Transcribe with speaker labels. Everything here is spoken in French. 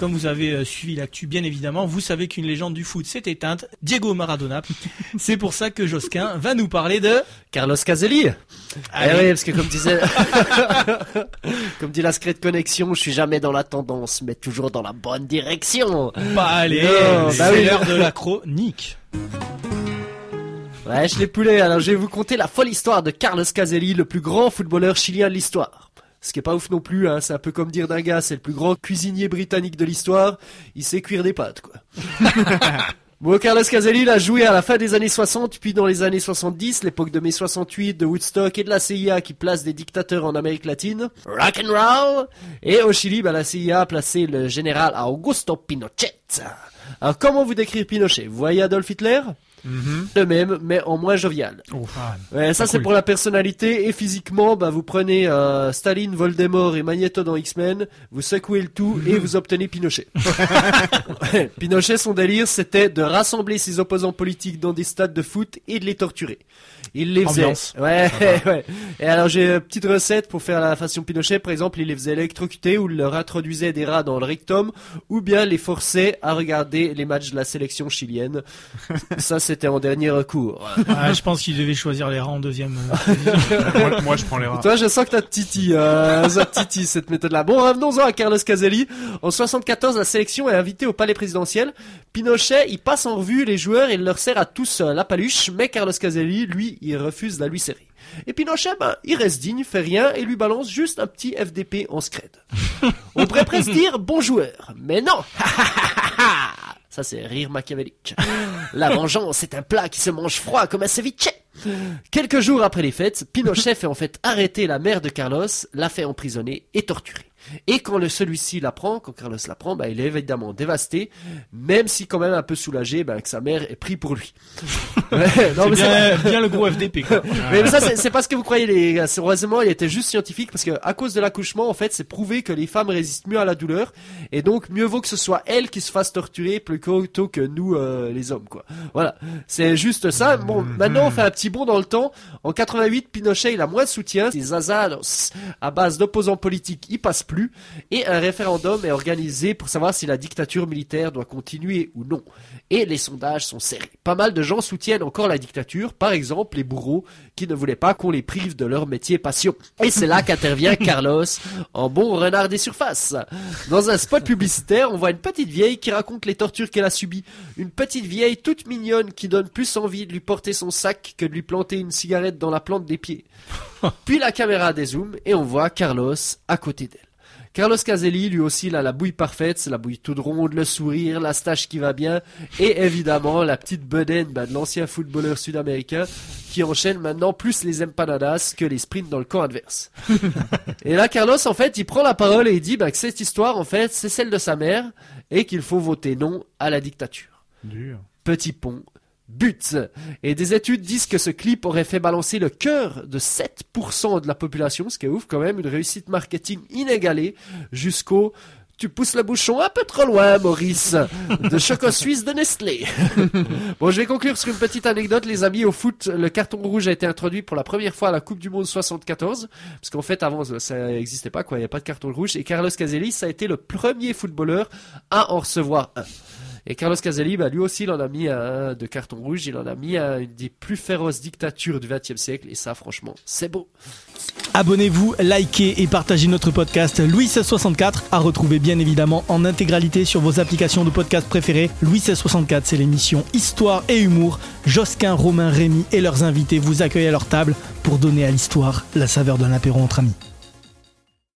Speaker 1: comme vous avez euh, suivi l'actu bien évidemment, vous savez qu'une légende du foot s'est éteinte, Diego Maradona. C'est pour ça que Josquin va nous parler de
Speaker 2: Carlos Caselli. Ah oui, parce que comme disait, comme dit la Secret Connexion, je suis jamais dans la tendance, mais toujours dans la bonne direction.
Speaker 1: Bah allez,
Speaker 2: bah
Speaker 1: c'est
Speaker 2: oui.
Speaker 1: l'heure de la chronique.
Speaker 2: Ouais, je l'ai poulé. Alors, je vais vous conter la folle histoire de Carlos Caselli, le plus grand footballeur chilien de l'histoire. Ce qui est pas ouf non plus, hein. C'est un peu comme dire d'un gars, c'est le plus grand cuisinier britannique de l'histoire. Il sait cuire des pâtes, quoi. Bon, Carlos Caselli, a joué à la fin des années 60, puis dans les années 70, l'époque de mai 68, de Woodstock et de la CIA qui place des dictateurs en Amérique latine. Rock and roll! Et au Chili, bah, la CIA a placé le général Augusto Pinochet. Alors, comment vous décrire Pinochet? Vous voyez Adolf Hitler? Le même, mais en moins jovial.
Speaker 1: Ah,
Speaker 2: Ouais, ça c'est
Speaker 1: cool.
Speaker 2: pour la personnalité et physiquement, bah vous prenez euh, Staline, Voldemort et Magneto dans X-Men, vous secouez le tout et vous obtenez Pinochet. Ouais, Pinochet, son délire, c'était de rassembler ses opposants politiques dans des stades de foot et de les torturer. Il les faisait.
Speaker 1: Ambiance.
Speaker 2: Ouais, ouais. Et alors j'ai une petite recette pour faire la façon Pinochet. Par exemple, il les faisait électrocuter ou leur introduisait des rats dans le rectum ou bien les forçait à regarder les matchs de la sélection chilienne. ça, c'était en dernier recours.
Speaker 1: Ah, je pense qu'il devait choisir les rangs en deuxième. euh,
Speaker 3: moi, moi, je prends les rats.
Speaker 2: Toi, je sens que t'as titi, euh, ça titille, cette méthode-là. Bon, revenons-en à Carlos Caselli. En 74, la sélection est invitée au palais présidentiel. Pinochet, il passe en revue les joueurs et il leur sert à tous la paluche, mais Carlos Caselli, lui, il refuse de la lui serrer. Et Pinochet, ben, il reste digne, fait rien et lui balance juste un petit FDP en scred. On pourrait presque dire bon joueur, mais non. Ça, c'est rire machiavélique. La vengeance est un plat qui se mange froid comme un ceviche. Quelques jours après les fêtes, Pinochet fait en fait arrêter la mère de Carlos, la fait emprisonner et torturer. Et quand celui-ci l'apprend, quand Carlos l'apprend, bah, il est évidemment dévasté, même si quand même un peu soulagé bah, que sa mère est pris pour lui. Ouais, non, mais c'est-
Speaker 1: bien, bien le gros FDP. Quoi.
Speaker 2: mais ça, c'est- c'est pas ce que vous croyez, les gars. C'est- Heureusement, il était juste scientifique parce que, à cause de l'accouchement, en fait, c'est prouvé que les femmes résistent mieux à la douleur. Et donc, mieux vaut que ce soit elles qui se fassent torturer plutôt que nous, euh, les hommes, quoi. Voilà. C'est juste ça. Bon, maintenant, on fait un petit bond dans le temps. En 88, Pinochet, il a moins de soutien. Ces azados, à base d'opposants politiques, il passe plus. Et un référendum est organisé pour savoir si la dictature militaire doit continuer ou non. Et les sondages sont serrés. Pas mal de gens soutiennent encore la dictature, par exemple les bourreaux qui ne voulaient pas qu'on les prive de leur métier passion. Et c'est là qu'intervient Carlos, en bon renard des surfaces. Dans un spot publicitaire, on voit une petite vieille qui raconte les tortures qu'elle a subies. Une petite vieille toute mignonne qui donne plus envie de lui porter son sac que de lui planter une cigarette dans la plante des pieds. Puis la caméra dézoome et on voit Carlos à côté d'elle. Carlos Caselli, lui aussi, il a la bouille parfaite, c'est la bouille toute ronde, le sourire, la stache qui va bien, et évidemment la petite bedaine bah, de l'ancien footballeur sud-américain qui enchaîne maintenant plus les empanadas que les sprints dans le camp adverse. et là, Carlos, en fait, il prend la parole et il dit bah, que cette histoire, en fait, c'est celle de sa mère, et qu'il faut voter non à la dictature.
Speaker 3: Dur.
Speaker 2: Petit pont, but. Et des études disent que ce clip aurait fait balancer le cœur de 7% de la population, ce qui est ouf quand même, une réussite marketing inégalée, jusqu'au tu pousses le bouchon un peu trop loin, Maurice, de Choco Suisse de Nestlé. bon, je vais conclure sur une petite anecdote, les amis. Au foot, le carton rouge a été introduit pour la première fois à la Coupe du Monde 74, parce qu'en fait, avant, ça n'existait pas, quoi. Il n'y a pas de carton rouge. Et Carlos Caselli, ça a été le premier footballeur à en recevoir un. Et Carlos Caselli, bah, lui aussi, il en a mis de carton rouge. Il en a mis un, une des plus féroces dictatures du XXe siècle. Et ça, franchement, c'est beau.
Speaker 1: Abonnez-vous, likez et partagez notre podcast Louis 1664 à retrouver bien évidemment en intégralité sur vos applications de podcast préférées. Louis 1664, c'est l'émission Histoire et Humour. Josquin, Romain, Rémy et leurs invités vous accueillent à leur table pour donner à l'histoire la saveur d'un apéro entre amis.